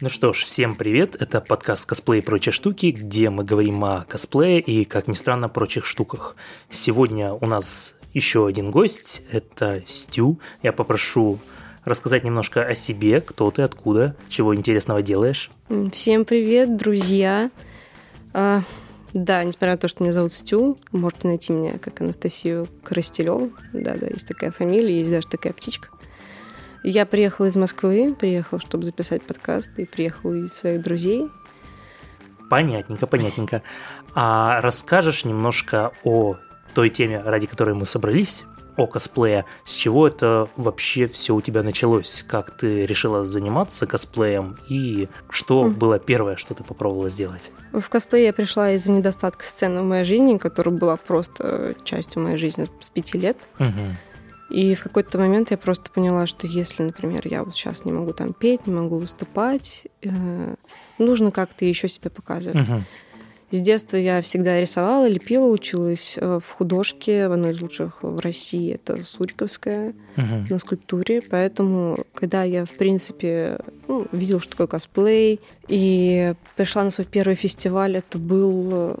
Ну что ж, всем привет, это подкаст «Косплей и прочие штуки», где мы говорим о косплее и, как ни странно, прочих штуках. Сегодня у нас еще один гость, это Стю. Я попрошу рассказать немножко о себе, кто ты, откуда, чего интересного делаешь. Всем привет, друзья. А, да, несмотря на то, что меня зовут Стю, можете найти меня как Анастасию Коростелеву. Да-да, есть такая фамилия, есть даже такая птичка. Я приехала из Москвы, приехала, чтобы записать подкаст, и приехала увидеть своих друзей. Понятненько, понятненько. А расскажешь немножко о той теме, ради которой мы собрались, о косплее. С чего это вообще все у тебя началось? Как ты решила заниматься косплеем? И что mm. было первое, что ты попробовала сделать? В косплей я пришла из-за недостатка сцены в моей жизни, которая была просто частью моей жизни с пяти лет. Mm-hmm. И в какой-то момент я просто поняла, что если, например, я вот сейчас не могу там петь, не могу выступать, э, нужно как-то еще себя показывать. Угу. С детства я всегда рисовала, лепила, училась э, в художке, в одной из лучших в России, это Суриковская, угу. на скульптуре. Поэтому, когда я, в принципе, ну, видела, что такое косплей, и пришла на свой первый фестиваль, это был э,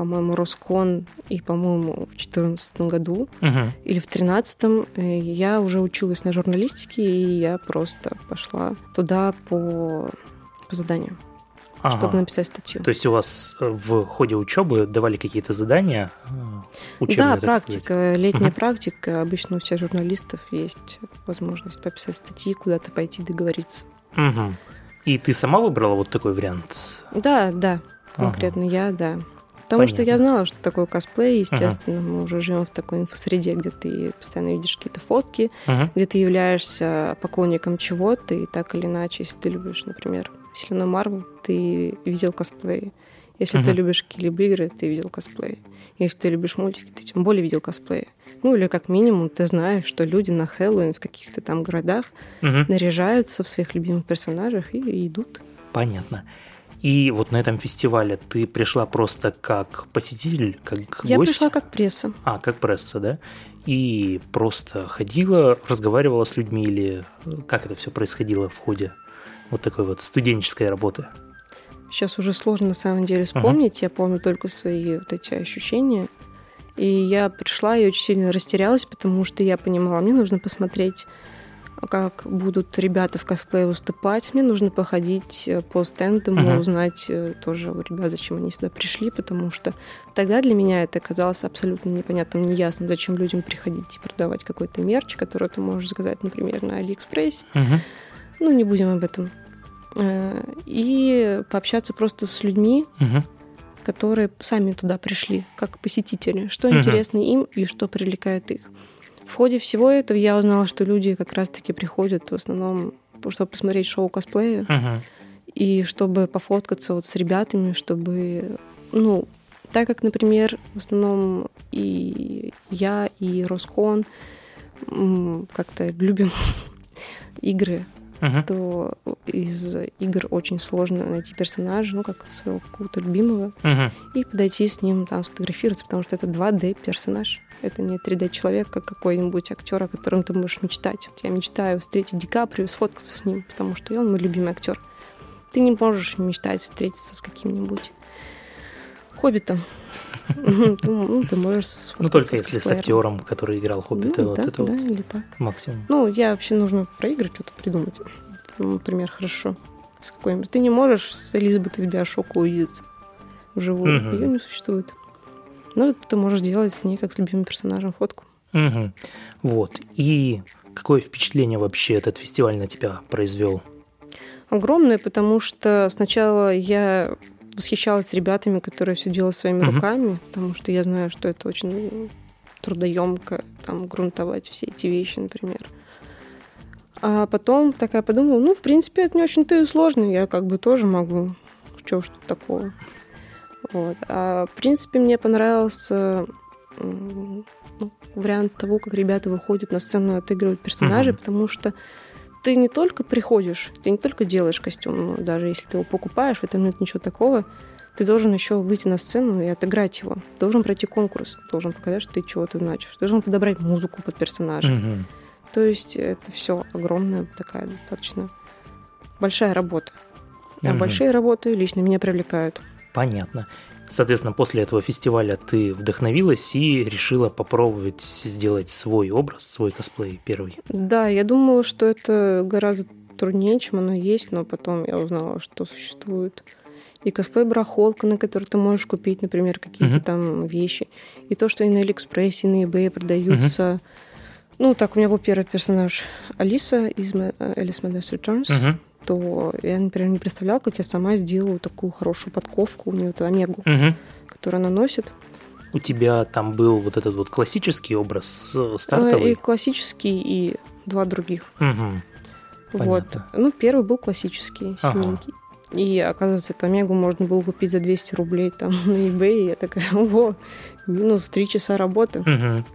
по-моему, Роскон, и, по-моему, в 2014 году uh или в 2013 э, я уже училась на журналистике, и я просто пошла туда по, по заданию. Ага. чтобы написать статью. То есть у вас э, в ходе учебы давали какие-то задания? Э, учебные, да, практика, сказать. летняя угу. практика. Обычно у всех журналистов есть возможность пописать статьи, куда-то пойти договориться. Угу. И ты сама выбрала вот такой вариант? Да, да, конкретно ага. я, да. Потому Понятно. что я знала, что такое косплей, естественно, ага. мы уже живем в такой инфосреде, где ты постоянно видишь какие-то фотки, ага. где ты являешься поклонником чего-то, и так или иначе, если ты любишь, например, Вселенную Марвел, ты видел косплей. Если ага. ты любишь какие-либо игры, ты видел косплей. Если ты любишь мультики, ты тем более видел косплей. Ну или как минимум ты знаешь, что люди на Хэллоуин в каких-то там городах угу. наряжаются в своих любимых персонажах и, и идут. Понятно. И вот на этом фестивале ты пришла просто как посетитель, как Я гость? пришла как пресса. А, как пресса, да? И просто ходила, разговаривала с людьми или как это все происходило в ходе вот такой вот студенческой работы? Сейчас уже сложно на самом деле вспомнить. Uh-huh. Я помню только свои вот эти ощущения. И я пришла и очень сильно растерялась, потому что я понимала, мне нужно посмотреть как будут ребята в косплее выступать. Мне нужно походить э, по стендам, uh-huh. узнать э, тоже у ребят, зачем они сюда пришли, потому что тогда для меня это казалось абсолютно непонятным, неясным, зачем людям приходить и продавать какой-то мерч, который ты можешь заказать, например, на Алиэкспрессе. Uh-huh. Ну, не будем об этом. Э, и пообщаться просто с людьми, uh-huh. которые сами туда пришли, как посетители, что uh-huh. интересно им и что привлекает их. В ходе всего этого я узнала, что люди как раз-таки приходят в основном, чтобы посмотреть шоу косплея uh-huh. и чтобы пофоткаться вот с ребятами, чтобы, ну, так как, например, в основном и я, и Роскон как-то любим игры uh-huh. то из игр очень сложно найти персонажа, ну, как своего какого-то любимого, uh-huh. и подойти с ним там сфотографироваться, потому что это 2D-персонаж. Это не 3D-человек, как какой-нибудь актер, о котором ты можешь мечтать. Вот я мечтаю встретить Ди Каприо, сфоткаться с ним, потому что он мой любимый актер. Ты не можешь мечтать встретиться с каким-нибудь хоббитом. Ну, ты можешь Ну, только если с актером, который играл Хоббита, вот это вот максимум. Ну, я вообще нужно про игры что-то придумать. Например, хорошо. С какой-нибудь. Ты не можешь с Элизабет из Биошока увидеться вживую. Ее не существует. Ну, ты можешь делать с ней, как с любимым персонажем, фотку. Вот. И какое впечатление вообще этот фестиваль на тебя произвел? Огромное, потому что сначала я восхищалась ребятами, которые все делают своими uh-huh. руками, потому что я знаю, что это очень трудоемко, там, грунтовать все эти вещи, например. А потом такая подумала, ну, в принципе, это не очень-то и сложно, я как бы тоже могу, что что такого. Вот. А, в принципе, мне понравился ну, вариант того, как ребята выходят на сцену и отыгрывают персонажей, uh-huh. потому что ты не только приходишь, ты не только делаешь костюм, ну, даже если ты его покупаешь, в этом нет ничего такого, ты должен еще выйти на сцену и отыграть его. Должен пройти конкурс, должен показать, что ты чего-то значишь. Должен подобрать музыку под персонажа. Угу. То есть это все огромная такая достаточно большая работа. А Мгм. большие работы лично меня привлекают. Понятно. Соответственно, после этого фестиваля ты вдохновилась и решила попробовать сделать свой образ, свой косплей первый. Да, я думала, что это гораздо труднее, чем оно есть, но потом я узнала, что существует и косплей-барахолка, на которой ты можешь купить, например, какие-то Мгм. там вещи. И то, что и на Алиэкспрессе, и на eBay продаются. Ну, так, у меня был первый персонаж Алиса из Ма- Alice Madness Returns. Мгм. то я, например, не представляла, как я сама сделаю такую хорошую подковку, у нее эту омегу, Мгм. которую она носит. У тебя там был вот этот вот классический образ э, Э, И стартовый. классический, и два других. Вот. Понятно. Ну, первый был классический, Ага. синенький. И, оказывается, эту омегу можно было купить за 200 рублей там на eBay. И я такая, ого, минус 3 часа работы. Мгм.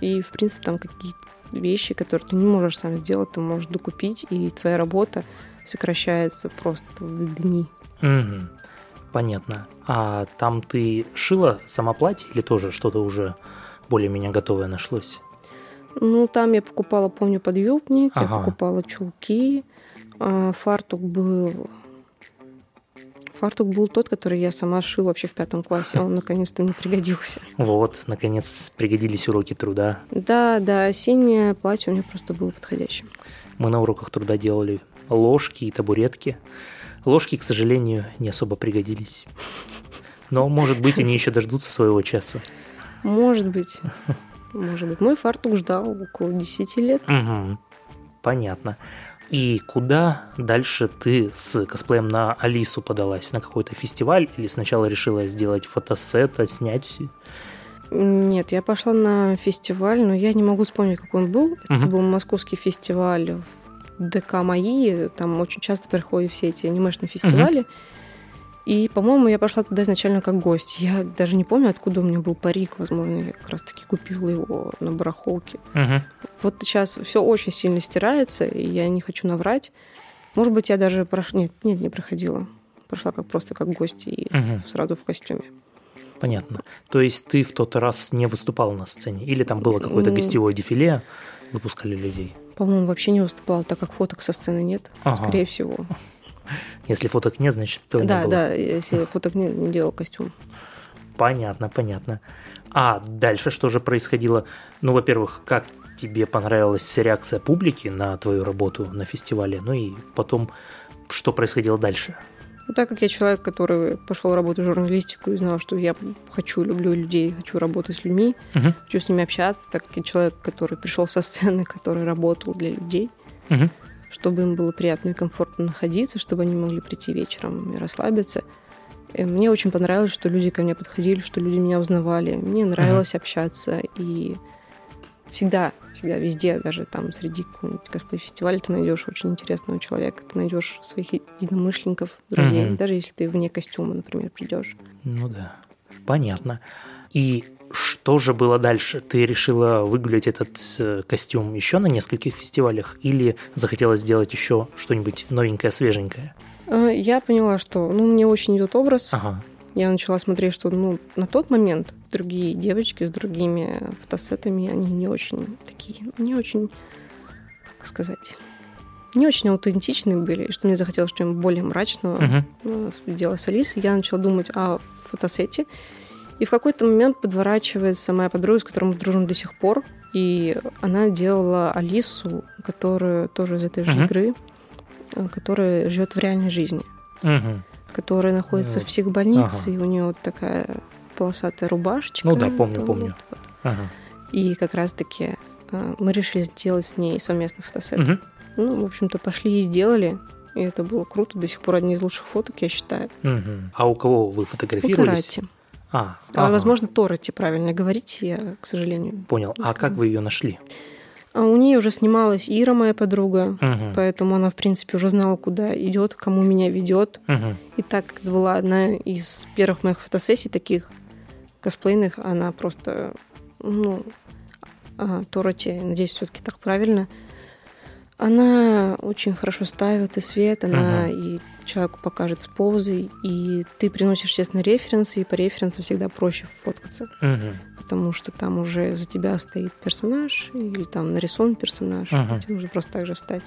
И, в принципе, там какие-то вещи, которые ты не можешь сам сделать, ты можешь докупить, и твоя работа сокращается просто в дни. Мгм. Понятно. А там ты шила сама платье или тоже что-то уже более-менее готовое нашлось? Ну, там я покупала, помню, подъюбник, я Ага. покупала чулки, а, фартук был... Фартук был тот, который я сама шила вообще в пятом классе, он наконец-то мне пригодился. Вот, наконец, пригодились уроки труда. Да, да, синее платье у меня просто было подходящим. Мы на уроках труда делали ложки и табуретки. Ложки, к сожалению, не особо пригодились. Но, может быть, они еще дождутся своего часа. Может быть, может быть. Мой фартук ждал около 10 лет. Мгм. Понятно. И куда дальше ты с косплеем на Алису подалась? На какой-то фестиваль? Или сначала решила сделать фотосет, снять все? Нет, я пошла на фестиваль, но я не могу вспомнить, какой он был. Это Мгм. был московский фестиваль в ДК МАИ. Там очень часто приходят все эти анимешные фестивали. И, по-моему, я пошла туда изначально как гость. Я даже не помню, откуда у меня был парик. Возможно, я как раз-таки купила его на барахолке. Мгм. Вот сейчас все очень сильно стирается, и я не хочу наврать. Может быть, я даже прошла... Нет, нет, не проходила. Прошла как просто как гость и Мгм. сразу в костюме. Понятно. То есть ты в тот раз не выступала на сцене? Или там было какое-то гостевое дефиле, выпускали людей? По-моему, вообще не выступала, так как фоток со сцены нет. Ага. Скорее всего. Если фоток нет, значит, то не да, было. да, если фоток не, не делал костюм. Понятно, понятно. А дальше что же происходило? Ну, во-первых, как тебе понравилась реакция публики на твою работу на фестивале? Ну и потом, что происходило дальше? Ну, так как я человек, который пошел работать в журналистику и знал, что я хочу, люблю людей, хочу работать с людьми, Мгм. хочу с ними общаться, так как я человек, который пришел со сцены, который работал для людей, Мгм. Чтобы им было приятно и комфортно находиться, чтобы они могли прийти вечером и расслабиться. И мне очень понравилось, что люди ко мне подходили, что люди меня узнавали. Мне нравилось общаться. И всегда, всегда, везде, даже там среди какого-нибудь косплей-фестиваля ты найдешь очень интересного человека, ты найдешь своих единомышленников, друзей, Мгм. даже если ты вне костюма, например, придешь. Ну да, понятно. И что же было дальше? Ты решила выгулять этот э, костюм еще на нескольких фестивалях или захотелось сделать еще что-нибудь новенькое, свеженькое? А, Я поняла, что ну, мне очень идет образ. Ага. Я начала смотреть, что ну, на тот момент другие девочки с другими фотосетами, они не очень такие, не очень, как сказать, не очень аутентичные были, и что мне захотелось что-нибудь более мрачного Мгм. ну, делать с Алисой. Я начала думать о фотосете. И в какой-то момент подворачивается моя подруга, с которой мы дружим до сих пор. И она делала Алису, которая тоже из этой же Мгм. игры, э, которая живет в реальной жизни Мгм. которая находится Ну, в психбольнице, ага. и у нее вот такая полосатая рубашечка. Ну да, помню, Вот, помню. вот. Ага. И как раз-таки э, мы решили сделать с ней совместный фотосет. Мгм. Ну, в общем-то, пошли и сделали. И это было круто. До сих пор одни из лучших фоток, я считаю. Мгм. А у кого вы У фотографировались? А, А, ага. возможно, Тороти правильно говорить, я, к сожалению. Понял. А как вы ее нашли? А у нее уже снималась Ира, моя подруга. Мгм. Поэтому она, в принципе, уже знала, куда идет, кому меня ведет. Мгм. И так как это была одна из первых моих фотосессий таких косплейных, она просто, ну, а, Тороти, надеюсь, все-таки так правильно, она очень хорошо ставит и свет, она и человеку покажет с позой, и ты приносишь, естественно, референсы, и по референсам всегда проще фоткаться, Мгм. потому что там уже за тебя стоит персонаж, или там нарисован персонаж, Ага. тебе нужно просто так же встать.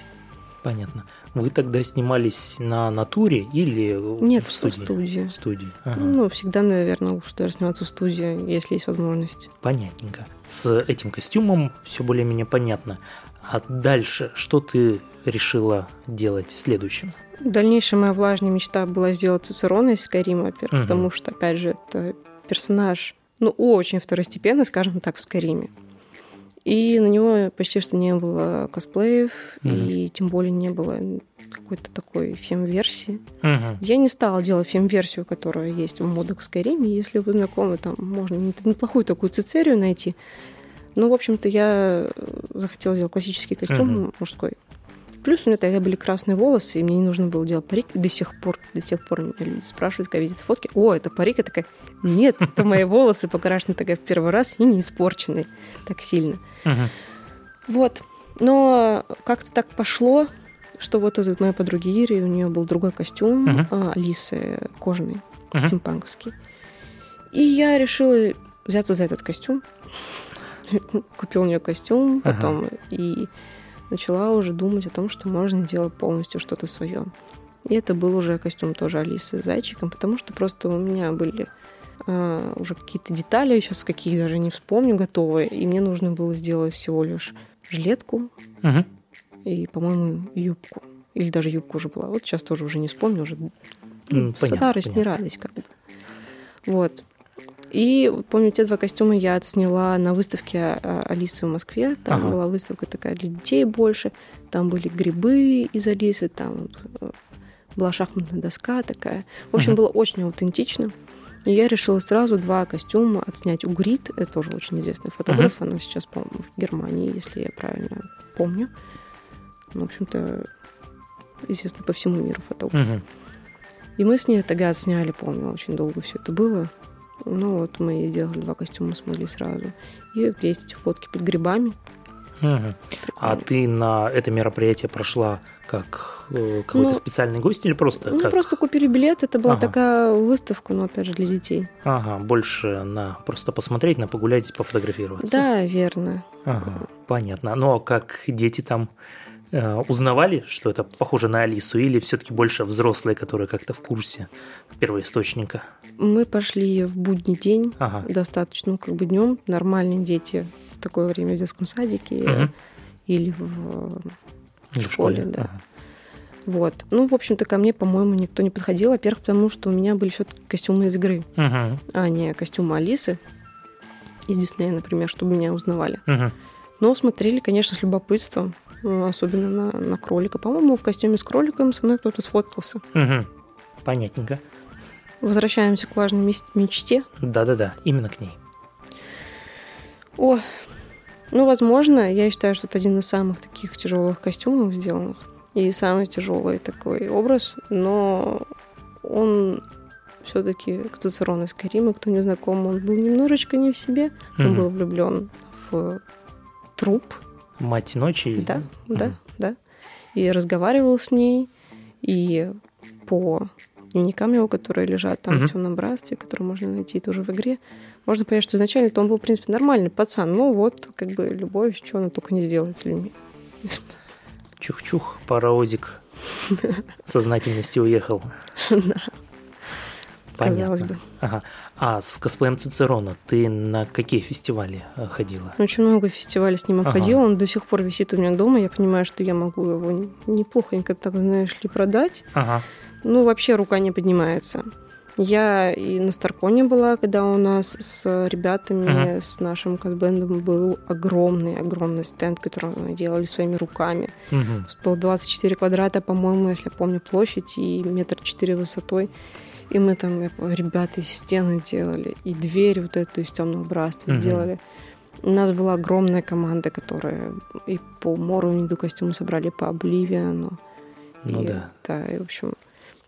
Понятно. Вы тогда снимались на натуре или Нет, в студии? в студии. В студии. Ага. Ну, всегда, наверное, лучше даже сниматься в студии, если есть возможность. Понятненько. С этим костюмом все более-менее понятно. А дальше что ты решила делать следующим? Дальнейшая моя влажная мечта была сделать Цицерона из Скайрима, Мгм. потому что, опять же, это персонаж, ну, очень второстепенный, скажем так, в Скайриме. И на него почти что не было косплеев, Мгм. и тем более не было какой-то такой фем-версии. Мгм. Я не стала делать фем-версию, которая есть в модах Скайриме. Если вы знакомы, там можно неплохую такую цицерию найти. Ну, в общем-то, я захотела сделать классический костюм Мгм. мужской. Плюс у меня тогда были красные волосы, и мне не нужно было делать парик. И до сих пор, до сих пор меня люди спрашивают, когда видят фотки, о, это парик? Я такая, нет, это мои волосы покрашены такая в первый раз и не испорчены так сильно. Вот. Но как-то так пошло, что вот у моей подруги Ири, у нее был другой костюм, а, Алисы кожаный, Мгм. стимпанковский. И я решила взяться за этот костюм. Купила у нее костюм, потом и начала уже думать о том, что можно делать полностью что-то свое. И это был уже костюм тоже Алисы с зайчиком, потому что просто у меня были а, уже какие-то детали, сейчас какие даже не вспомню, готовые, и мне нужно было сделать всего лишь жилетку Мгм. и, по-моему, юбку. Или даже юбка уже была. Вот сейчас тоже уже не вспомню, уже ну, понятно, старость, не понятно. радость как бы. Вот. И помню, те два костюма я отсняла на выставке а, Алисы в Москве. Там Ага. была выставка такая для детей больше. Там были грибы из Алисы, там э, была шахматная доска такая. В общем, Мгм. было очень аутентично. И я решила сразу два костюма отснять у Грит. Это тоже очень известный фотограф. Она сейчас, по-моему, в Германии, если я правильно помню. Ну, в общем-то, известный по всему миру фотограф. Мгм. И мы с ней тогда отсняли, помню, очень долго все это было. Ну вот мы сделали два костюма, смогли сразу. И вот есть эти фотки под грибами. Мгм. А ты на это мероприятие прошла как э, какой-то Ну, специальный гость или просто Ну, как? просто купили билет, это была Ага. такая выставка, но опять же для детей. Ага, больше на просто посмотреть, на погулять, пофотографироваться. Да, верно. Ага, понятно. Ну а как дети там узнавали, что это похоже на Алису, или все-таки больше взрослые, которые как-то в курсе первоисточника? Мы пошли в будний день, Ага. достаточно, ну, как бы днем. Нормальные дети в такое время в детском садике Мгм. или в Или в школе, школе, да. Ага. Вот. Ну, в общем-то, ко мне, по-моему, никто не подходил. Во-первых, потому что у меня были все-таки костюмы из игры, Мгм. а не костюмы Алисы из Диснея, например, чтобы меня узнавали. Мгм. Но смотрели, конечно, с любопытством, особенно на, на кролика. По-моему, в костюме с кроликом со мной кто-то сфоткался. Мгм. Понятненько. Возвращаемся к важной мес- мечте. Да-да-да, именно к ней. О, ну, возможно, я считаю, что это один из самых таких тяжелых костюмов сделанных. И самый тяжелый такой образ, но он все-таки кто Цицерон из Карима, кто не знаком, он был немножечко не в себе. Он Мгм. был влюблен в труп, Мать ночи. Да, да, Мгм. да. И разговаривал с ней, и по дневникам его, которые лежат там Мгм. в темном братстве, которые можно найти тоже в игре, можно понять, что изначально то он был, в принципе, нормальный пацан. Ну вот, как бы, любовь, что она только не сделает с людьми. Чух-чух, паровозик сознательности уехал. Казалось бы. Ага. А с косплеем Цицерона ты на какие фестивали э, ходила? Очень много фестивалей с ним Ага. обходила, он до сих пор висит у меня дома, я понимаю, что я могу его неплохонько, так знаешь ли, продать. Ага. Ну, вообще рука не поднимается. Я и на Старконе была, когда у нас с ребятами, Мгм. с нашим косбендом был огромный-огромный стенд, который мы делали своими руками. Мгм. 124 квадрата, по-моему, если я помню, площадь и метр четыре высотой. И мы там, я ребята, и стены делали, и дверь вот эту из темного братства Мгм. сделали. У нас была огромная команда, которая и по Морвинду костюмы собрали, по Обливиану. Ну И, да. Да, и, в общем,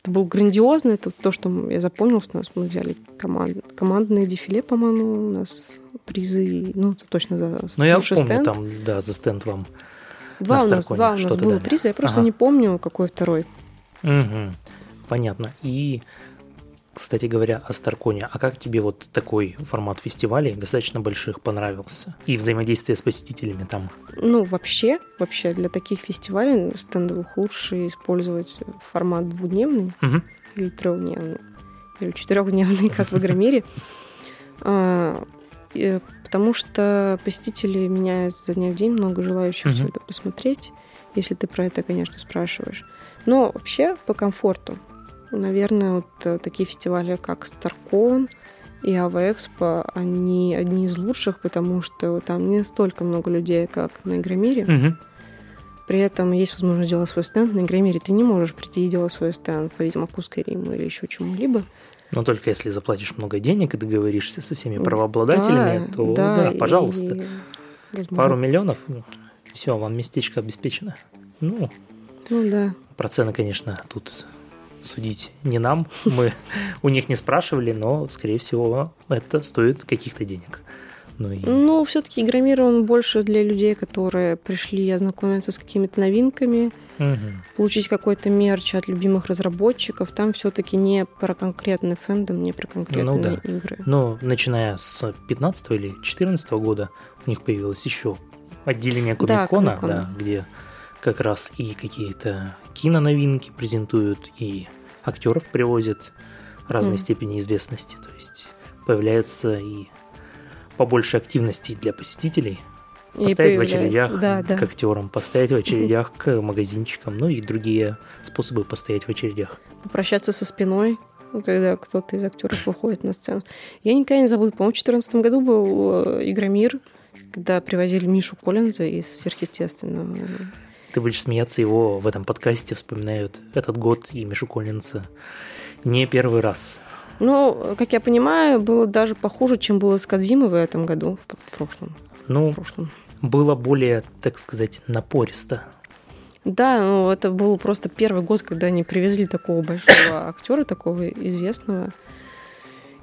это был грандиозно. Это то, что я запомнил с нас. Мы взяли команд... командное дефиле, по-моему, у нас призы. Ну, это точно за Ну, я помню, стенд. там, да, за стенд вам. Два на у нас, два у нас было дали. приза. Я просто Ага. не помню, какой второй. Мгм. Понятно. И кстати говоря, о Старконе. А как тебе вот такой формат фестивалей, достаточно больших, понравился? И взаимодействие с посетителями там? Ну, вообще, вообще для таких фестивалей стендовых лучше использовать формат двудневный угу. или трехдневный, или четырехдневный, как в Игромире. А, потому что посетители меняются за дня в день, много желающих все это посмотреть, если ты про это, конечно, спрашиваешь. Но вообще по комфорту. Наверное, вот э, такие фестивали, как StarCon и Ава они одни из лучших, потому что там не столько много людей, как на Игромире. Угу. При этом есть возможность делать свой стенд. На Игромире ты не можешь прийти и делать свой стенд по Ведьмаку, Риму или еще чему-либо. Но только если заплатишь много денег и договоришься со всеми правообладателями, да, то да, да пожалуйста. И, Пару миллионов, все, вам местечко обеспечено. Ну, ну да. Про цены, конечно, тут судить не нам. Мы у них не спрашивали, но, скорее всего, это стоит каких-то денег. Ну, и... ну все-таки Игромир, он больше для людей, которые пришли ознакомиться с какими-то новинками, угу. получить какой-то мерч от любимых разработчиков. Там все-таки не про конкретный фэндом, не про конкретные ну, да. игры. Но начиная с 15 или 14 года у них появилось еще отделение Комикона, да, да, где как раз и какие-то киноновинки презентуют, и актеров привозят разной mm. степени известности. То есть появляется и побольше активности для посетителей. И постоять в очередях да, да. к актерам, постоять в очередях к магазинчикам, ну и другие способы постоять в очередях. Попрощаться со спиной, когда кто-то из актеров выходит на сцену. Я никогда не забуду, по-моему, в 2014 году был э, Игромир, когда привозили Мишу Коллинза из сверхъестественного ты будешь смеяться, его в этом подкасте вспоминают этот год и Мишу Коллинса не первый раз. Ну, как я понимаю, было даже похуже, чем было с Кадзимой в этом году, в прошлом. Ну, в прошлом. было более, так сказать, напористо. Да, ну, это был просто первый год, когда они привезли такого большого актера, такого известного.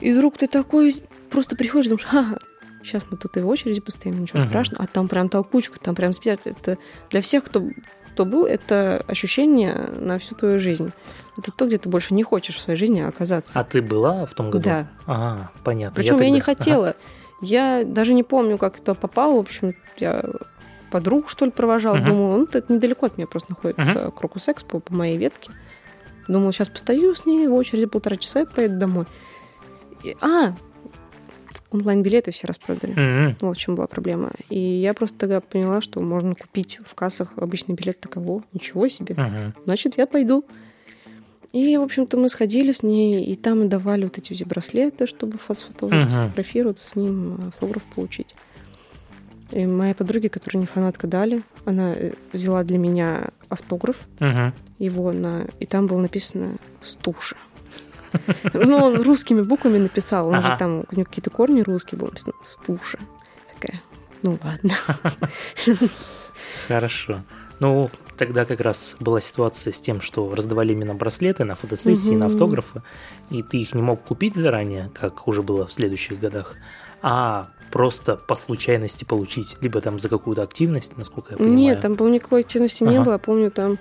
И вдруг ты такой просто приходишь, думаешь, ага, Сейчас мы тут и в очереди постоим, ничего uh-huh. страшного. А там прям толкучка, там прям спят. Это для всех, кто, кто был, это ощущение на всю твою жизнь. Это то, где ты больше не хочешь в своей жизни оказаться. А ты была в том году? Да. Ага, понятно. Причем я, тогда... я не хотела. Ага. Я даже не помню, как это попало. В общем, я подруг, что ли, провожал. Uh-huh. Думала, ну, это недалеко от меня просто находится uh-huh. Крокус Экспо по моей ветке. Думала, сейчас постою с ней в очереди полтора часа и поеду домой. И, а, онлайн-билеты все распродали. Mm-hmm. Вот в чем была проблема. И я просто тогда поняла, что можно купить в кассах обычный билет таково. Ничего себе. Mm-hmm. Значит, я пойду. И, в общем-то, мы сходили с ней, и там и давали вот эти браслеты, чтобы фотографироваться с ним, автограф получить. И моей подруге, которая не фанатка, дали. Она э, взяла для меня автограф uh-huh. его на... И там было написано «Стуша». Ну, он русскими буквами написал. Он же там, у него какие-то корни русские были написано. Стуша. Такая, ну ладно. Хорошо. Ну, тогда как раз была ситуация с тем, что раздавали именно браслеты на фотосессии, на автографы, и ты их не мог купить заранее, как уже было в следующих годах, а просто по случайности получить, либо там за какую-то активность, насколько я понимаю. Нет, там, по-моему, никакой активности ага. не было. Помню, там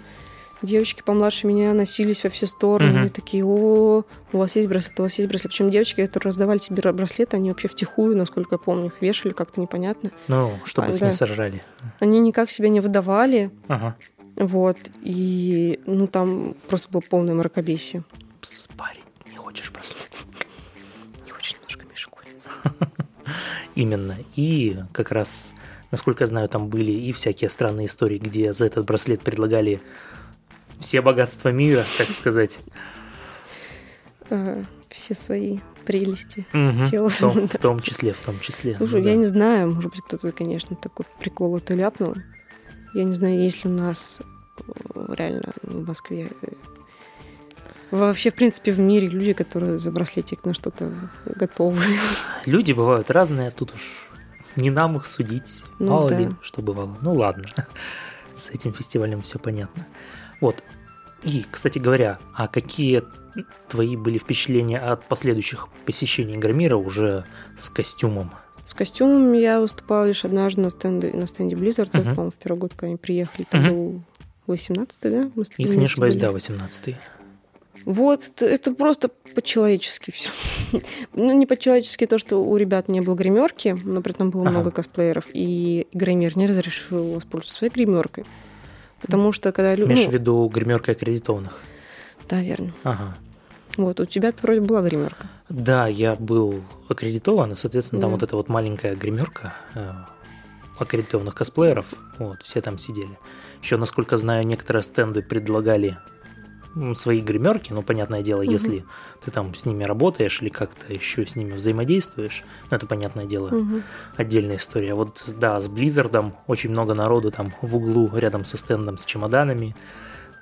Девочки помладше меня носились во все стороны. Угу. Такие, о, у вас есть браслет, у вас есть браслет. Причем девочки, которые раздавали себе браслеты, они вообще втихую, насколько я помню, их вешали как-то непонятно. Ну, чтобы а, их да. не сожрали. Они никак себя не выдавали. Ага. Вот. И, ну, там просто было полное мракобесие. Пс, парень, не хочешь браслет? Не хочешь немножко Коллинза. Именно. И как раз, насколько я знаю, там были и всякие странные истории, где за этот браслет предлагали все богатства мира, так сказать. Все свои прелести угу, тела. В том, в том числе, в том числе. Слушай, ну, я да. не знаю, может быть, кто-то, конечно, такой прикол это ляпнул. Я не знаю, есть ли у нас э, реально в Москве э, вообще, в принципе, в мире люди, которые за браслетик на что-то готовы. Люди бывают разные, а тут уж не нам их судить. Ну, Мало да. ли, что бывало. Ну ладно, с этим фестивалем все понятно. Вот. И, кстати говоря, а какие твои были впечатления от последующих посещений Громира уже с костюмом? С костюмом я выступала лишь однажды на стенде, на стенде Blizzard, uh-huh. по-моему, в первый год, когда они приехали. Это uh-huh. был 18-й, да? Если не ошибаюсь, были. да, 18-й. Вот, это просто по-человечески все. ну, не по-человечески то, что у ребят не было гримерки, но при этом было ага. много косплееров, и гример не разрешил воспользоваться своей гримеркой. Потому что когда люди... Имеешь ну, в виду гримеркой аккредитованных? Да, верно. Ага. Вот, у тебя вроде была гримерка. Да, я был аккредитован, и, соответственно, да. там вот эта вот маленькая гримерка э, аккредитованных косплееров, вот, все там сидели. Еще, насколько знаю, некоторые стенды предлагали свои гримерки, ну, понятное дело, угу. если ты там с ними работаешь или как-то еще с ними взаимодействуешь, ну, это, понятное дело, угу. отдельная история. Вот, да, с Blizzard очень много народу там в углу рядом со стендом с чемоданами,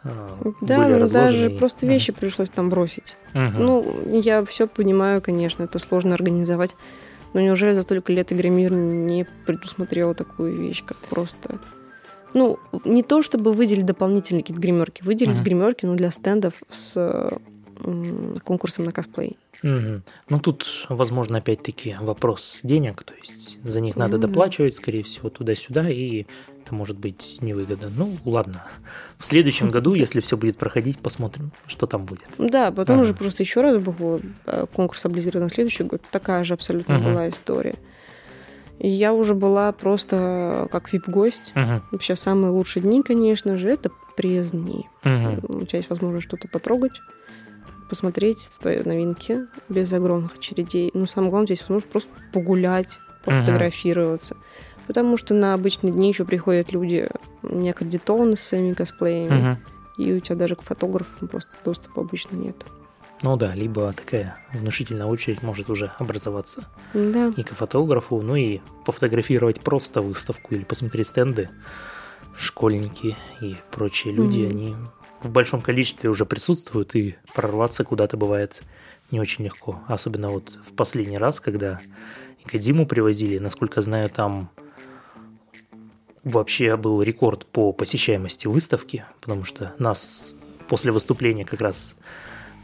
а, да, были ну, даже просто вещи uh пришлось там бросить. uh Ну, я все понимаю, конечно, это сложно организовать. Но неужели за столько лет Игромир не предусмотрел такую вещь, как просто... Ну, не то, чтобы выделить дополнительные какие-то гримерки, выделить uh гримерки, но для стендов с конкурсом на косплей. Угу. Ну, тут, возможно, опять-таки вопрос денег, то есть за них надо mm доплачивать, скорее всего, туда-сюда, и это может быть невыгодно. Ну, ладно. В следующем году, если все будет проходить, посмотрим, что там будет. Да, потом уже просто еще раз был э, конкурс облизирован на следующий год. Такая же абсолютно угу. была история. И я уже была просто как вип-гость. Угу. Вообще самые лучшие дни, конечно же, это пресс-дни. Угу. У тебя есть возможность что-то потрогать посмотреть твои новинки без огромных очередей. Но самое главное, здесь возможность просто погулять, пофотографироваться. Uh-huh. Потому что на обычные дни еще приходят люди не аккредитованные с своими косплеями, uh-huh. и у тебя даже к фотографам просто доступа обычно нет. Ну да, либо такая внушительная очередь может уже образоваться да. и к фотографу, ну и пофотографировать просто выставку или посмотреть стенды. Школьники и прочие люди, mm-hmm. они в большом количестве уже присутствуют, и прорваться куда-то бывает не очень легко. Особенно вот в последний раз, когда Кадиму привозили, насколько знаю, там вообще был рекорд по посещаемости выставки, потому что нас после выступления как раз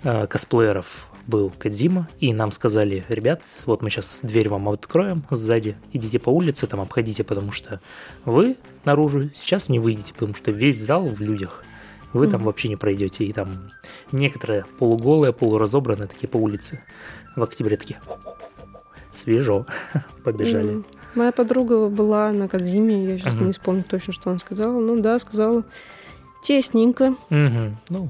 э, косплееров был Кадзима, и нам сказали, ребят, вот мы сейчас дверь вам откроем сзади, идите по улице, там обходите, потому что вы наружу сейчас не выйдете, потому что весь зал в людях, вы mm-hmm. там вообще не пройдете, и там некоторые полуголые, полуразобранные такие по улице в октябре такие свежо побежали. Mm-hmm. Моя подруга была на Кадзиме, я сейчас uh-huh. не вспомню точно, что она сказала. Ну да, сказала тесненько. Uh-huh. Ну,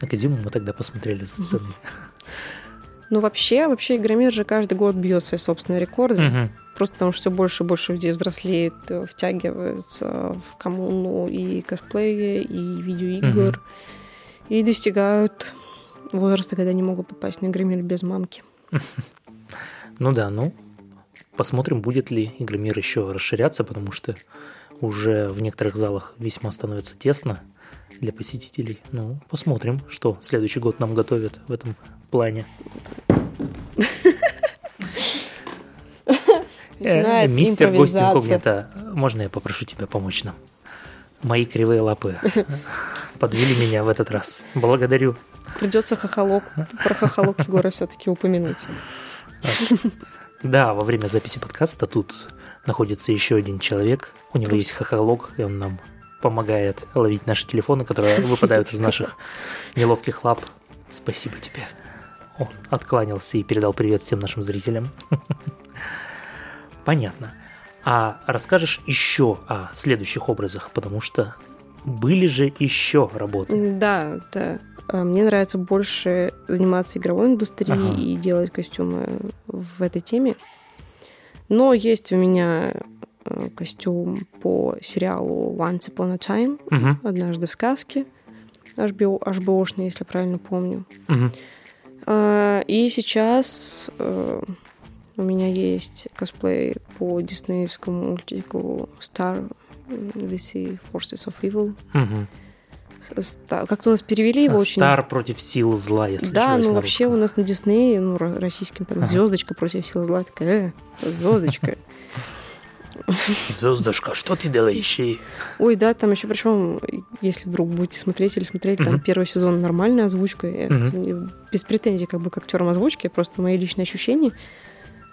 на Кадзиму мы тогда посмотрели за сценой. Ну, вообще, вообще Игромир же каждый год бьет свои собственные рекорды. Uh-huh. Просто потому что все больше и больше людей взрослеет, э, втягиваются в коммуну и косплея, и видеоигр. Uh-huh. И достигают возраста, когда они могут попасть на Игромир без мамки. Ну да, ну, Посмотрим, будет ли Игромир еще расширяться, потому что уже в некоторых залах весьма становится тесно для посетителей. Ну, посмотрим, что следующий год нам готовят в этом плане. Э, мистер гость инкогнито, можно я попрошу тебя помочь нам? Мои кривые лапы подвели меня в этот раз. Благодарю. Придется хохолок, про хохолок Егора все-таки упомянуть. Да, во время записи подкаста тут находится еще один человек. У него есть хохолог, и он нам помогает ловить наши телефоны, которые выпадают из наших неловких лап. Спасибо тебе. Он откланялся и передал привет всем нашим зрителям. Понятно. А расскажешь еще о следующих образах, потому что были же еще работы. Да, да. А, мне нравится больше заниматься игровой индустрией ага. и делать костюмы в этой теме. Но есть у меня костюм по сериалу Once Upon a Time, угу. однажды в сказке, HBO, HBO-шный, если правильно помню. Угу. И сейчас э, у меня есть косплей по диснеевскому мультику Star VC Forces of Evil. Угу. Как-то у нас перевели его очень... Стар против сил зла, если Да, ну вообще у нас на Диснее, ну, российским там, ага. звездочка против сил зла, такая, э, звездочка. Звездочка, что ты делаешь? Ой, да, там еще причем, если вдруг будете смотреть или смотреть, там первый сезон нормальная озвучка, без претензий как бы к актерам озвучки, просто мои личные ощущения.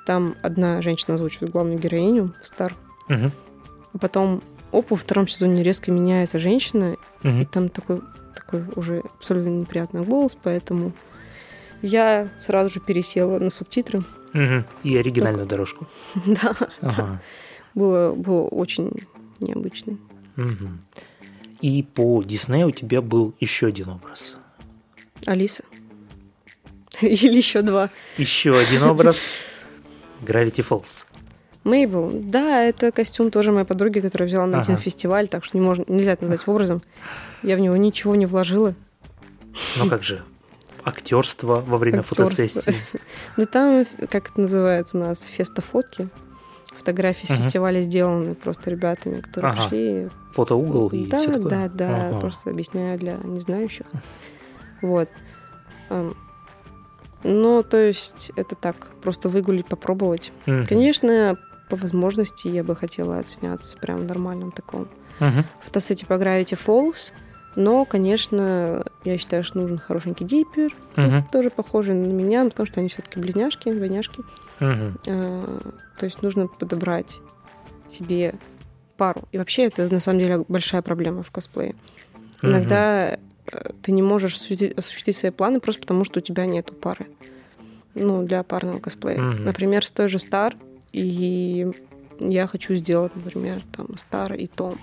Там одна женщина озвучивает главную героиню, Стар, а потом оп, во втором сезоне резко меняется женщина, и там такой, такой уже абсолютно неприятный голос, поэтому я сразу же пересела на субтитры. Угу. И оригинальную дорожку. Да, Ага. Было, было очень необычно. Мгм. И по Диснею у тебя был еще один образ. Алиса. Или еще два. Еще один образ. Gravity Falls. Мейбл. Да, это костюм тоже моей подруги, которая взяла на один фестиваль, так что не можно, нельзя это назвать образом. Я в него ничего не вложила. Ну как же, актерство во время Актерство. фотосессии. Да там, как это называется у нас, феста-фотки. Фотографии с Мгм. фестиваля сделаны просто ребятами, которые Ага. пришли. Фотоугол и да, все такое. да, да, Ага. просто объясняю для незнающих. Вот. Ам, Ну, то есть, это так, просто выгулить, попробовать. Мгм. Конечно, по возможности я бы хотела отсняться прям в нормальном таком Мгм. фотосете по Gravity Falls. Но, конечно, я считаю, что нужен хорошенький диппер, Мгм. тоже похожий на меня, потому что они все-таки близняшки, двойняшки. Э, То есть нужно подобрать себе пару. И вообще это на самом деле большая проблема в косплее. Мгм. Иногда э, ты не можешь осуществить, осуществить свои планы просто потому, что у тебя нету пары. Ну, для парного косплея. Мгм. Например, с той же Стар, и я хочу сделать, например, там Стар и Тома.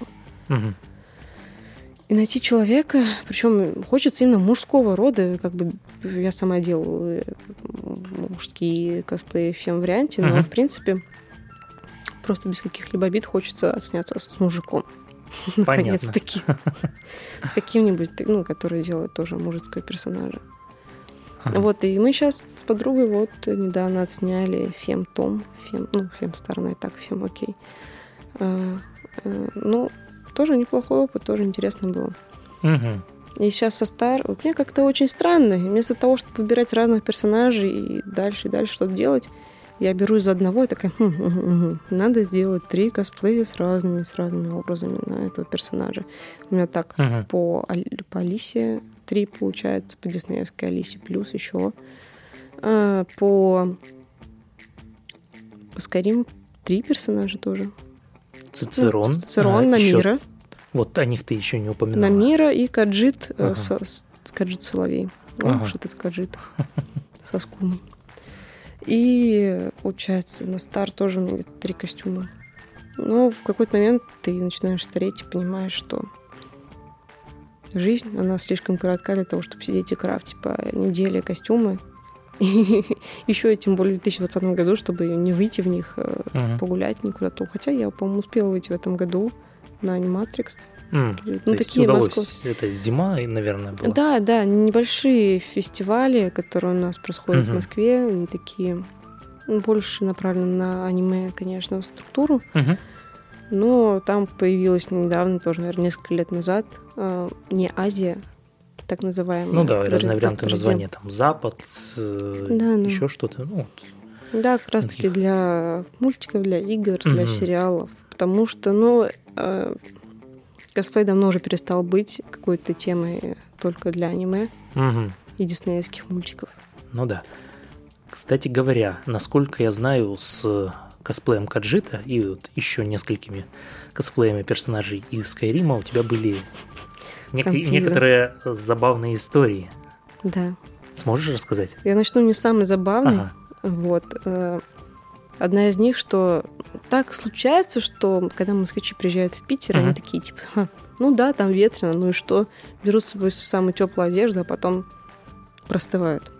Мгм. И найти человека, причем хочется именно мужского рода, как бы я сама делала э, мужские косплеи в всем варианте, но Мгм. в принципе просто без каких-либо обид хочется сняться с мужиком. Наконец-таки. С каким-нибудь, ну, который делает тоже мужицкого персонажа. Ага. Вот, и мы сейчас с подругой вот недавно отсняли Фем Том. Фем, ну, Фем Старная, так, Фем Окей. А, а, Ну, тоже неплохой опыт, тоже интересно было. Мгм. И сейчас со Стар... Вот мне как-то очень странно. И Вместо того, чтобы выбирать разных персонажей и дальше, и дальше что-то делать, я берусь за одного и такая, «Хм, хм, хм, хм, надо сделать три косплея с разными, с разными образами на этого персонажа. У меня так Мгм. по, по Алисе три получается, по диснеевской Алисе плюс еще. А, по по Скайрим три персонажа тоже. Цицерон. Цицерон, а, ещё- Намира. Вот о них ты еще не упоминала. Намира и Каджит, э, Ага. со- Каджит Соловей. Ага. уж этот Каджит. Со скумой. И, получается, на стар тоже у меня где-то три костюма. Но в какой-то момент ты начинаешь стареть и понимаешь, что жизнь, она слишком коротка для того, чтобы сидеть и крафтить по неделе костюмы. И еще тем более в 2020 году, чтобы не выйти в них, э, Мгм. погулять никуда-то. Хотя я, по-моему, успела выйти в этом году на Аниматрикс. М, Ну, то такие удалось. московские. Это зима, наверное, была. Да, да, небольшие фестивали, которые у нас происходят Мгм. в Москве, они такие ну, больше направлены на аниме, конечно, структуру, Мгм. но там появилась недавно, тоже, наверное, несколько лет назад, э, не Азия, так называемая. Ну да, разные варианты названия, там Запад, э, Да, да. еще что-то. Ну, вот. Да, как раз-таки Таких. для мультиков, для игр, для сериалов, потому что, ну, косплей давно уже перестал быть какой-то темой только для аниме Мгм. и диснеевских мультиков. Ну да. Кстати говоря, насколько я знаю, с косплеем Каджита и вот еще несколькими косплеями персонажей из Скайрима у тебя были нек- некоторые забавные истории. Да. Сможешь рассказать? Я начну не с самой забавной. Ага. Вот. Одна из них, что так случается, что когда москвичи приезжают в Питер, Мгм. они такие, типа, «Ха, ну да, там ветрено, ну и что? Берут с собой самую теплую одежду, а потом простывают.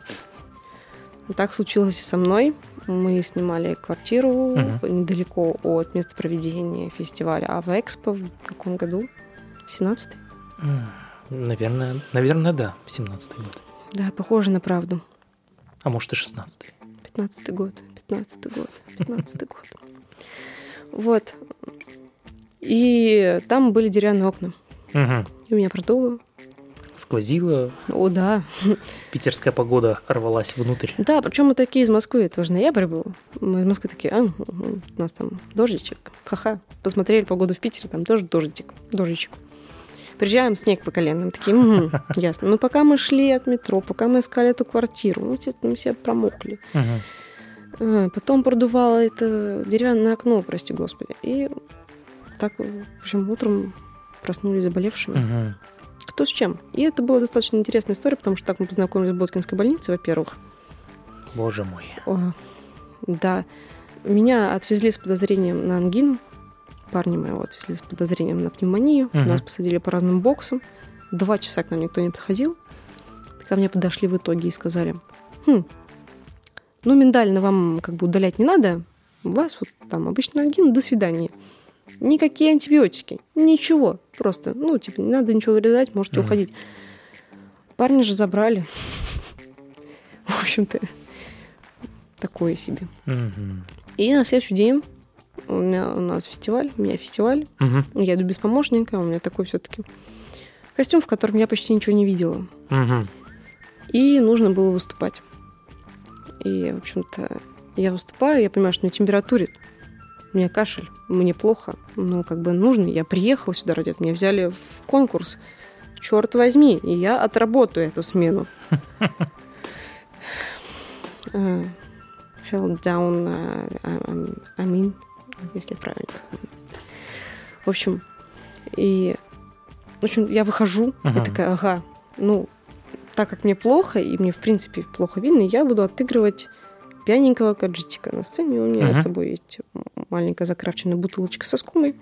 Так случилось и со мной. Мы снимали квартиру Мгм. недалеко от места проведения фестиваля Ава-Экспо в каком году? 17 М, Наверное, наверное, да, 17 год. Да, похоже на правду. А может и 16 15 год, 15 год, 15 год. Вот. И там были деревянные окна. Угу. И меня продуло. Сквозило, О, да. питерская погода рвалась внутрь. Да, причем мы такие из Москвы, это уже ноябрь был. Мы из Москвы такие, а, угу, у нас там дождичек. Ха-ха. Посмотрели погоду в Питере, там тоже дождик, дождичек. Приезжаем, снег по коленам. Такие, «Мгм, ясно. Ну, пока мы шли от метро, пока мы искали эту квартиру, ну, естественно, мы все промокли. Мгм. А, Потом продувало это деревянное окно, прости господи. И так, в общем, утром проснулись заболевшими. Мгм. кто с чем. И это была достаточно интересная история, потому что так мы познакомились в Боткинской больнице, во-первых. Боже мой. О, да. Меня отвезли с подозрением на ангину. Парни моего отвезли с подозрением на пневмонию. Мгм. Нас посадили по разным боксам. Два часа к нам никто не подходил. Ко мне подошли в итоге и сказали, «Хм, ну, миндально вам как бы удалять не надо. У вас вот там обычно ангина, до свидания. Никакие антибиотики, ничего. Просто, ну, типа, не надо ничего вырезать, можете Мгм. уходить. Парни же забрали. В общем-то, такое себе. И на следующий день у меня у нас фестиваль, у меня фестиваль. Я иду без помощника, у меня такой все-таки костюм, в котором я почти ничего не видела. И нужно было выступать. И, в общем-то, я выступаю, я понимаю, что на температуре у меня кашель, мне плохо, ну, как бы нужно. Я приехала сюда ради этого, меня взяли в конкурс. Черт возьми, и я отработаю эту смену. Э, Held down, э, I mean, если правильно. В общем, и в общем, я выхожу, я Мгм. такая, ага, ну, так как мне плохо, и мне, в принципе, плохо видно, я буду отыгрывать пьяненького каджитика на сцене. У меня Мгм. с собой есть маленькая закрафченная бутылочка со скумой.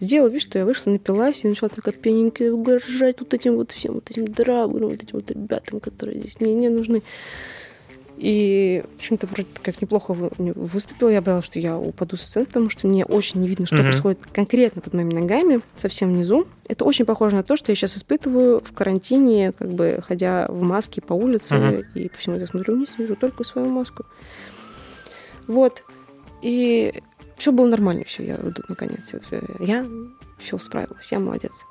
Сделала вид, что я вышла, напилась и начала такая пьяненькая угрожать вот этим вот всем, вот этим драгунам, вот этим вот ребятам, которые здесь мне не нужны. И, в общем-то, вроде как неплохо вы- выступила. Я боялась, что я упаду с сцены, потому что мне очень не видно, что Мгм. происходит конкретно под моими ногами, совсем внизу. Это очень похоже на то, что я сейчас испытываю в карантине, как бы ходя в маске по улице, Мгм. и почему я смотрю вниз, вижу только свою маску. Вот. И все было нормально, все, я иду наконец. Я все справилась, я молодец.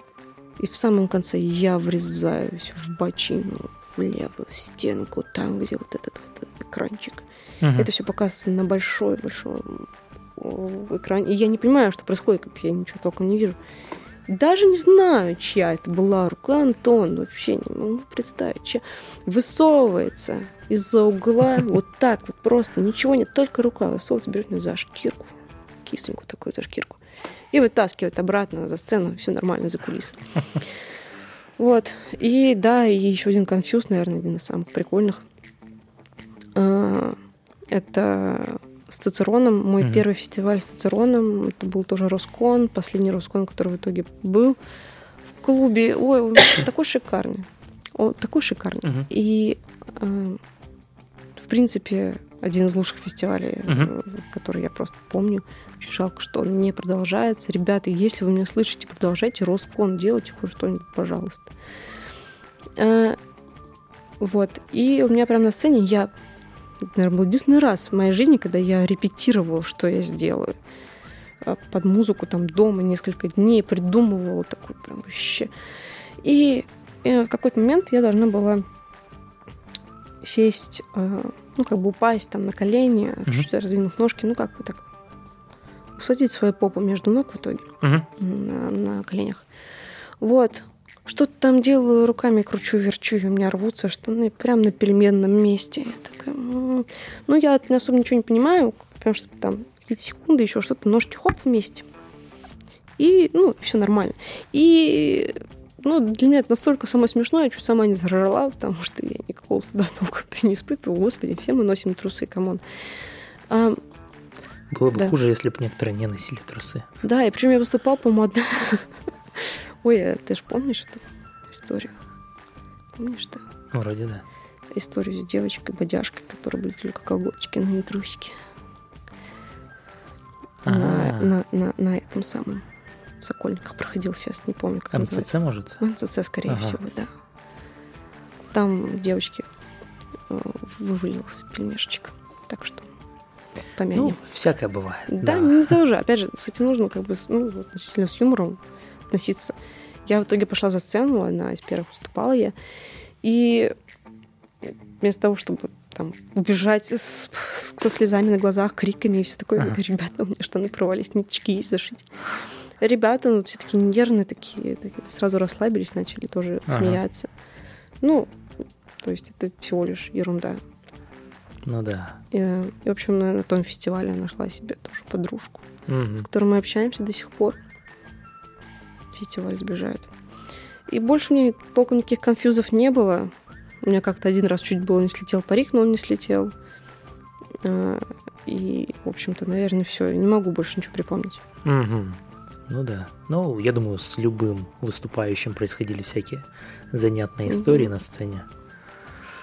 И в самом конце я врезаюсь в бочину, в левую стенку, там, где вот этот вот экранчик. Мгм. Это все показывается на большой-большой экране. И я не понимаю, что происходит, как я ничего толком не вижу. Даже не знаю, чья это была рука Антон. Вообще не могу представить, чья. Высовывается из-за угла вот так вот просто. Ничего нет, только рука высовывается, берет меня за шкирку. Кисленькую такую за шкирку. И вытаскивает обратно за сцену. Все нормально, за кулисы. Вот. И да, и еще один конфьюз, наверное, один из самых прикольных. А, Это с Цицероном. Мой Мгм. первый фестиваль с Цицероном. Это был тоже Роскон, последний Роскон, который в итоге был в клубе. Ой, он такой шикарный. Он такой шикарный. Мгм. И, э, в принципе, один из лучших фестивалей, э, который я просто помню. Очень жалко, что он не продолжается. Ребята, если вы меня слышите, продолжайте Роскон, делайте хоть что-нибудь, пожалуйста. Э, Вот. И у меня прямо на сцене я... это, Наверное, был единственный раз в моей жизни, когда я репетировала, что я сделаю. А, Под музыку там дома несколько дней придумывала такой прям вообще. И, и в какой-то момент я должна была сесть, э, ну, как бы упасть там на колени, чуть-чуть раздвинув ножки, ну, как бы так усадить свою попу между ног в итоге Мгм. на, на коленях. Вот. Что-то там делаю, руками кручу, верчу, и у меня рвутся штаны прямо на пельменном месте. Я такая, «М». ну, я особо ничего не понимаю, потому что там какие-то секунды, еще что-то, ножки хоп вместе. И, ну, все нормально. И, ну, для меня это настолько самое смешное, я чуть сама не заржала, потому что я никакого стыда толком не испытываю. Господи, все мы носим трусы, come on. А, Было бы Да. хуже, если бы некоторые не носили трусы. Да, и причем я выступала, по-моему, одна. Ой, а ты же помнишь эту историю? Помнишь ты Вроде да. историю с девочкой-бодяжкой, которая были только колготочки, но не трусики? На, А. на, на, на этом самом в Сокольниках проходил фест, не помню, как называется. МЦЦ, может? МЦЦ, скорее Ага. всего, да. Там девочки э, вывалился пельмешечек. Так что помянем. Ну, всякое бывает. Да, не за уже. Опять же, с этим нужно как бы ну, относительно с юмором относиться. Я в итоге пошла за сцену, одна из первых выступала я. И вместо того, чтобы там убежать с- с- со слезами на глазах, криками и все такое, я Ага. говорю, ребята, у меня штаны порвались, ниточки есть зашить. Ребята, ну, все такие нервные, такие, такие, сразу расслабились, начали тоже Ага. смеяться. Ну, то есть это всего лишь ерунда. Ну да. И, и, в общем, на, на том фестивале я нашла себе тоже подружку, Мгм. с которой мы общаемся до сих пор. Фестиваль сближает. И больше меня толком никаких конфьюзов не было. У меня как-то один раз чуть было не слетел парик, но он не слетел. А, и, в общем-то, наверное, все. Не могу больше ничего припомнить. Угу. Ну да. Ну, я думаю, с любым выступающим происходили всякие занятные истории угу. на сцене.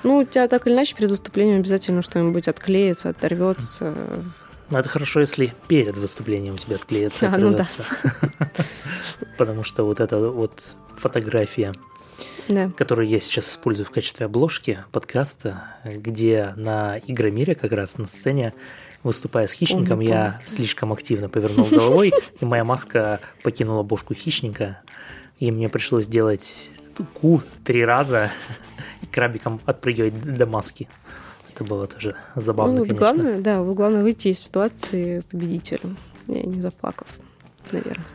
Ну, у тебя так или иначе перед выступлением обязательно что-нибудь отклеится, оторвется. Ну, это хорошо, если перед выступлением у тебя отклеится, а, оторвется. Ну да. Потому что вот эта вот фотография, да. которую я сейчас использую в качестве обложки подкаста, где на Игромире как раз на сцене выступая с хищником, помню, я помню. слишком активно повернул головой, и моя маска покинула бошку хищника, и мне пришлось делать ку три раза и крабиком отпрыгивать до маски. Это было тоже забавно, ну, конечно. Главное, да, главное выйти из ситуации победителем, я не заплакав, наверное.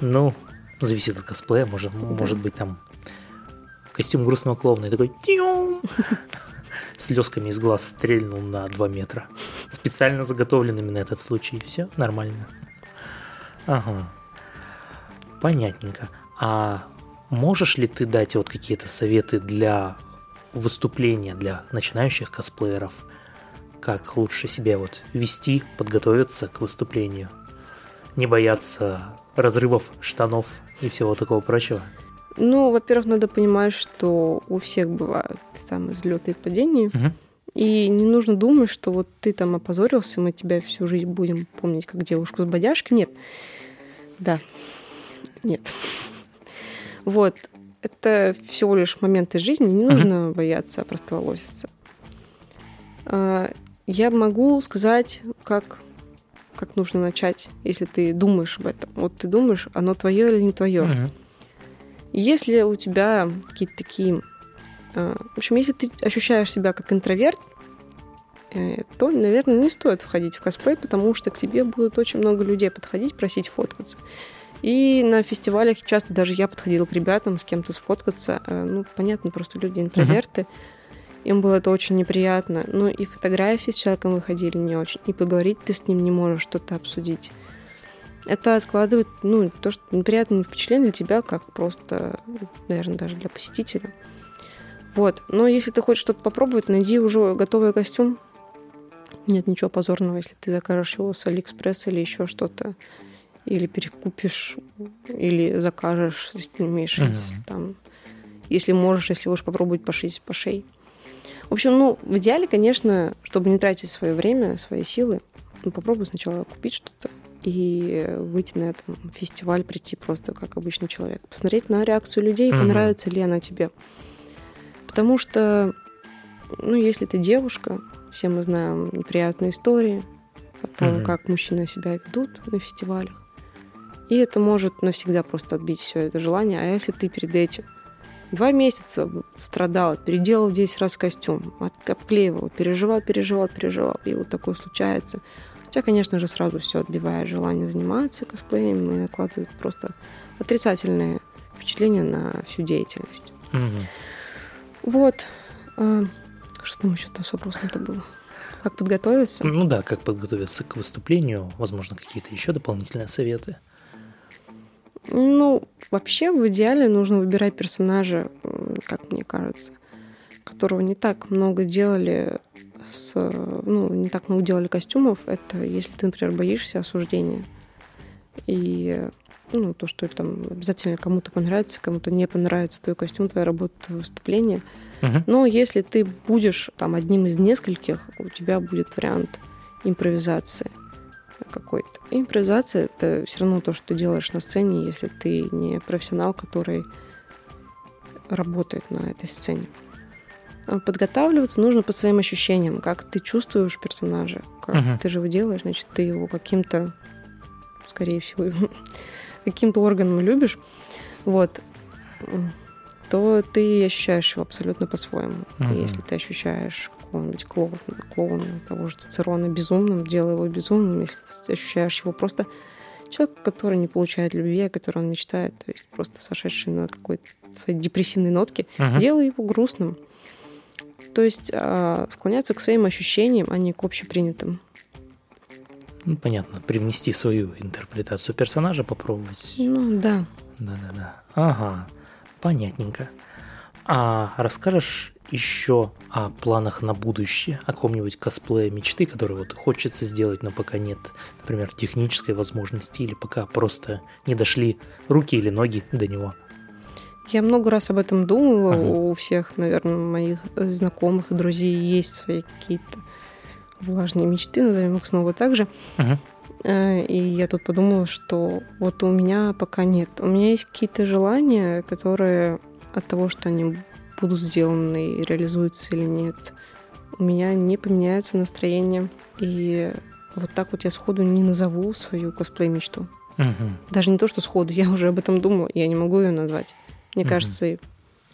Ну, зависит от косплея, может, да. может быть там костюм грустного клоуна и такой слезками из глаз стрельнул на 2 метра. Специально заготовленными на этот случай. Все нормально. Ага. Понятненько. А можешь ли ты дать вот какие-то советы для выступления для начинающих косплееров? Как лучше себя вот вести, подготовиться к выступлению? Не бояться разрывов штанов и всего такого прочего? Ну, во-первых, надо понимать, что у всех бывают там взлеты и падения. Угу. И не нужно думать, что вот ты там опозорился, мы тебя всю жизнь будем помнить как девушку с бодяжкой. Нет. Да. Нет. Вот. Это всего лишь моменты жизни, не нужно uh бояться простоволоситься. А, я могу сказать, как, как нужно начать, если ты думаешь об этом. Вот ты думаешь, оно твое или не твое. uh если у тебя какие-то такие... Э, в общем, если ты ощущаешь себя как интроверт, э, то, наверное, не стоит входить в косплей, потому что к тебе будут очень много людей подходить, просить фоткаться. И на фестивалях часто даже я подходила к ребятам с кем-то сфоткаться. Э, ну, понятно, просто люди интроверты. Uh-huh. Им было это очень неприятно. Ну и фотографии с человеком выходили не очень. И поговорить ты с ним не можешь, что-то обсудить это откладывает, ну, то, что неприятное впечатление для тебя, как просто, наверное, даже для посетителя. Вот. Но если ты хочешь что-то попробовать, найди уже готовый костюм. Нет ничего позорного, если ты закажешь его с Алиэкспресс или еще что-то. Или перекупишь, или закажешь, если ты умеешь uh-huh. там. Если можешь, если хочешь попробовать пошить, пошей. В общем, ну, в идеале, конечно, чтобы не тратить свое время, свои силы, ну, попробуй сначала купить что-то, и выйти на этот фестиваль, прийти просто как обычный человек, посмотреть на реакцию людей, mm-hmm. понравится ли она тебе. Потому что, ну, если ты девушка, все мы знаем неприятные истории о том, mm-hmm. как мужчины себя ведут на фестивалях. И это может навсегда просто отбить все это желание. А если ты перед этим два месяца страдал, переделал 10 раз костюм, обклеивал, переживал, переживал, переживал, и вот такое случается – Хотя, конечно же, сразу все отбивает желание заниматься косплеем и накладывает просто отрицательные впечатления на всю деятельность. Угу. Вот. А, что там еще там с вопросом-то было? Как подготовиться? Ну да, как подготовиться к выступлению, возможно, какие-то еще дополнительные советы. Ну, вообще, в идеале нужно выбирать персонажа, как мне кажется, которого не так много делали с, ну, не так много делали костюмов, это если ты, например, боишься осуждения. И ну, то, что там обязательно кому-то понравится, кому-то не понравится твой костюм, твоя работа, твое выступление. Uh-huh. Но если ты будешь там одним из нескольких, у тебя будет вариант импровизации какой-то. Импровизация — это все равно то, что ты делаешь на сцене, если ты не профессионал, который работает на этой сцене. А подготавливаться нужно по своим ощущениям, как ты чувствуешь персонажа, как угу. ты же его делаешь, значит, ты его каким-то, скорее всего, каким-то органом любишь, вот, то ты ощущаешь его абсолютно по-своему. Угу. Если ты ощущаешь какого-нибудь клоуна, клоуна того же Цицерона безумным, делай его безумным. Если ты ощущаешь его просто человек, который не получает любви, о которой он мечтает, то есть просто сошедший на какой-то своей депрессивной нотке, uh делай его грустным. То есть э, склоняться к своим ощущениям, а не к общепринятым. Ну, понятно, привнести свою интерпретацию персонажа, попробовать. Ну, да. Да-да-да. Ага. Понятненько. А расскажешь еще о планах на будущее, о каком-нибудь косплее мечты, который вот хочется сделать, но пока нет, например, технической возможности или пока просто не дошли руки или ноги до него? Я много раз об этом думала. Ага. У всех, наверное, моих знакомых и друзей есть свои какие-то влажные мечты, назовем их снова так же. Ага. И я тут подумала, что вот у меня пока нет. У меня есть какие-то желания, которые от того, что они будут сделаны и реализуются или нет, у меня не поменяется настроение. И вот так вот я сходу не назову свою косплей-мечту. Угу. Даже не то, что сходу, я уже об этом думала, я не могу ее назвать. Мне угу. кажется,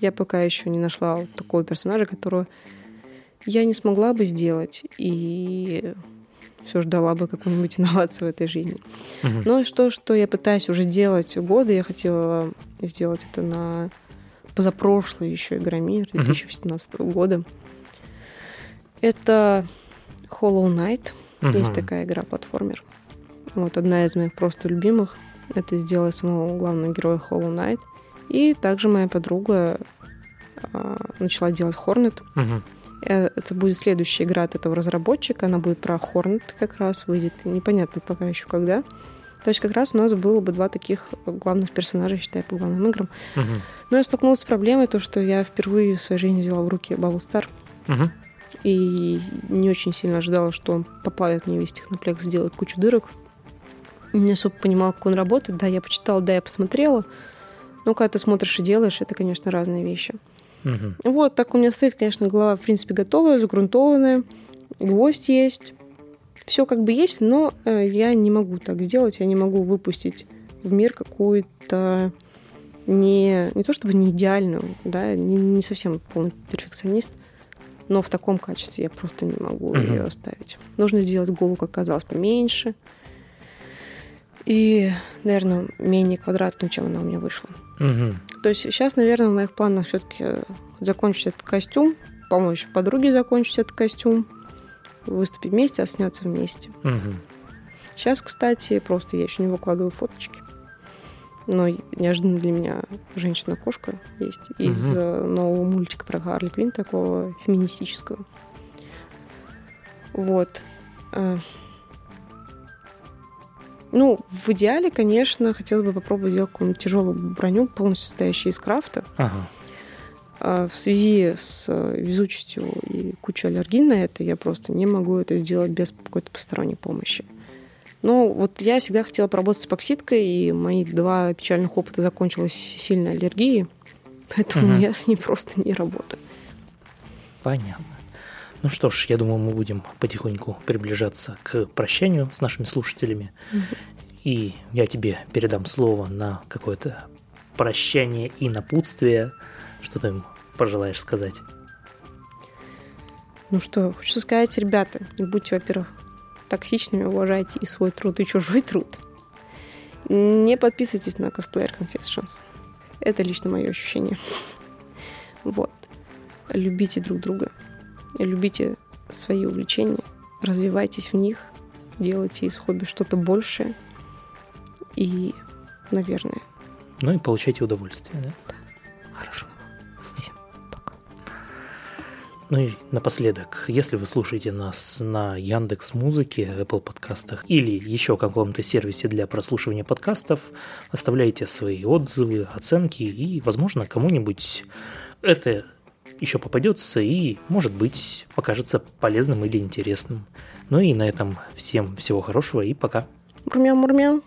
я пока еще не нашла вот такого персонажа, которого я не смогла бы сделать и все ждала бы какую-нибудь инновацию в этой жизни. Угу. Но что, что я пытаюсь уже делать годы, я хотела сделать это на позапрошлой еще Игромир 2017 uh-huh. года. Это Hollow Knight. Uh-huh. Есть такая игра-платформер. Вот одна из моих просто любимых. Это сделала самого главного героя Hollow Knight. И также моя подруга э, начала делать Hornet. Uh-huh. Это будет следующая игра от этого разработчика. Она будет про Hornet как раз выйдет. Непонятно пока еще когда. То есть как раз у нас было бы два таких главных персонажа, считаю, по главным играм. Угу. Но я столкнулась с проблемой, то, что я впервые в своей жизни взяла в руки Бабл Стар. Угу. И не очень сильно ожидала, что он поплавит мне весь техноплекс, сделает кучу дырок. Не особо понимала, как он работает. Да, я почитала, да, я посмотрела. Но когда ты смотришь и делаешь, это, конечно, разные вещи. Угу. Вот, так у меня стоит, конечно, голова, в принципе, готовая, загрунтованная. Гвоздь есть все как бы есть, но э, я не могу так сделать, я не могу выпустить в мир какую-то не, не то чтобы не идеальную, да, не, не совсем полный перфекционист, но в таком качестве я просто не могу uh-huh. ее оставить. Нужно сделать голову, как казалось, поменьше. И, наверное, менее квадратную, чем она у меня вышла. Uh-huh. То есть сейчас, наверное, в моих планах все-таки закончить этот костюм, помочь подруге закончить этот костюм, выступить вместе, а сняться вместе. Угу. Сейчас, кстати, просто я еще не выкладываю фоточки. Но неожиданно для меня женщина-кошка есть из угу. нового мультика про Харли Квин, такого феминистического. Вот. Ну, в идеале, конечно, хотелось бы попробовать сделать какую-нибудь тяжелую броню, полностью состоящую из крафта. Ага. А в связи с э, везучестью и кучей аллергий на это я просто не могу это сделать без какой-то посторонней помощи. Но вот я всегда хотела поработать с эпоксидкой, и мои два печальных опыта закончилась сильной аллергией, поэтому угу. я с ней просто не работаю. Понятно. Ну что ж, я думаю, мы будем потихоньку приближаться к прощанию с нашими слушателями. И я тебе передам слово на какое-то прощание и напутствие что ты им пожелаешь сказать? Ну что, хочется сказать, ребята, не будьте, во-первых, токсичными, уважайте и свой труд, и чужой труд. Не подписывайтесь на Cosplayer Confessions. Это лично мое ощущение. Вот. Любите друг друга. Любите свои увлечения. Развивайтесь в них. Делайте из хобби что-то большее. И, наверное... Ну и получайте удовольствие, да? Да. Хорошо. Ну и напоследок, если вы слушаете нас на Яндекс Музыке, Apple подкастах или еще каком-то сервисе для прослушивания подкастов, оставляйте свои отзывы, оценки и, возможно, кому-нибудь это еще попадется и, может быть, покажется полезным или интересным. Ну и на этом всем всего хорошего и пока. Мурмяу-мурмяу.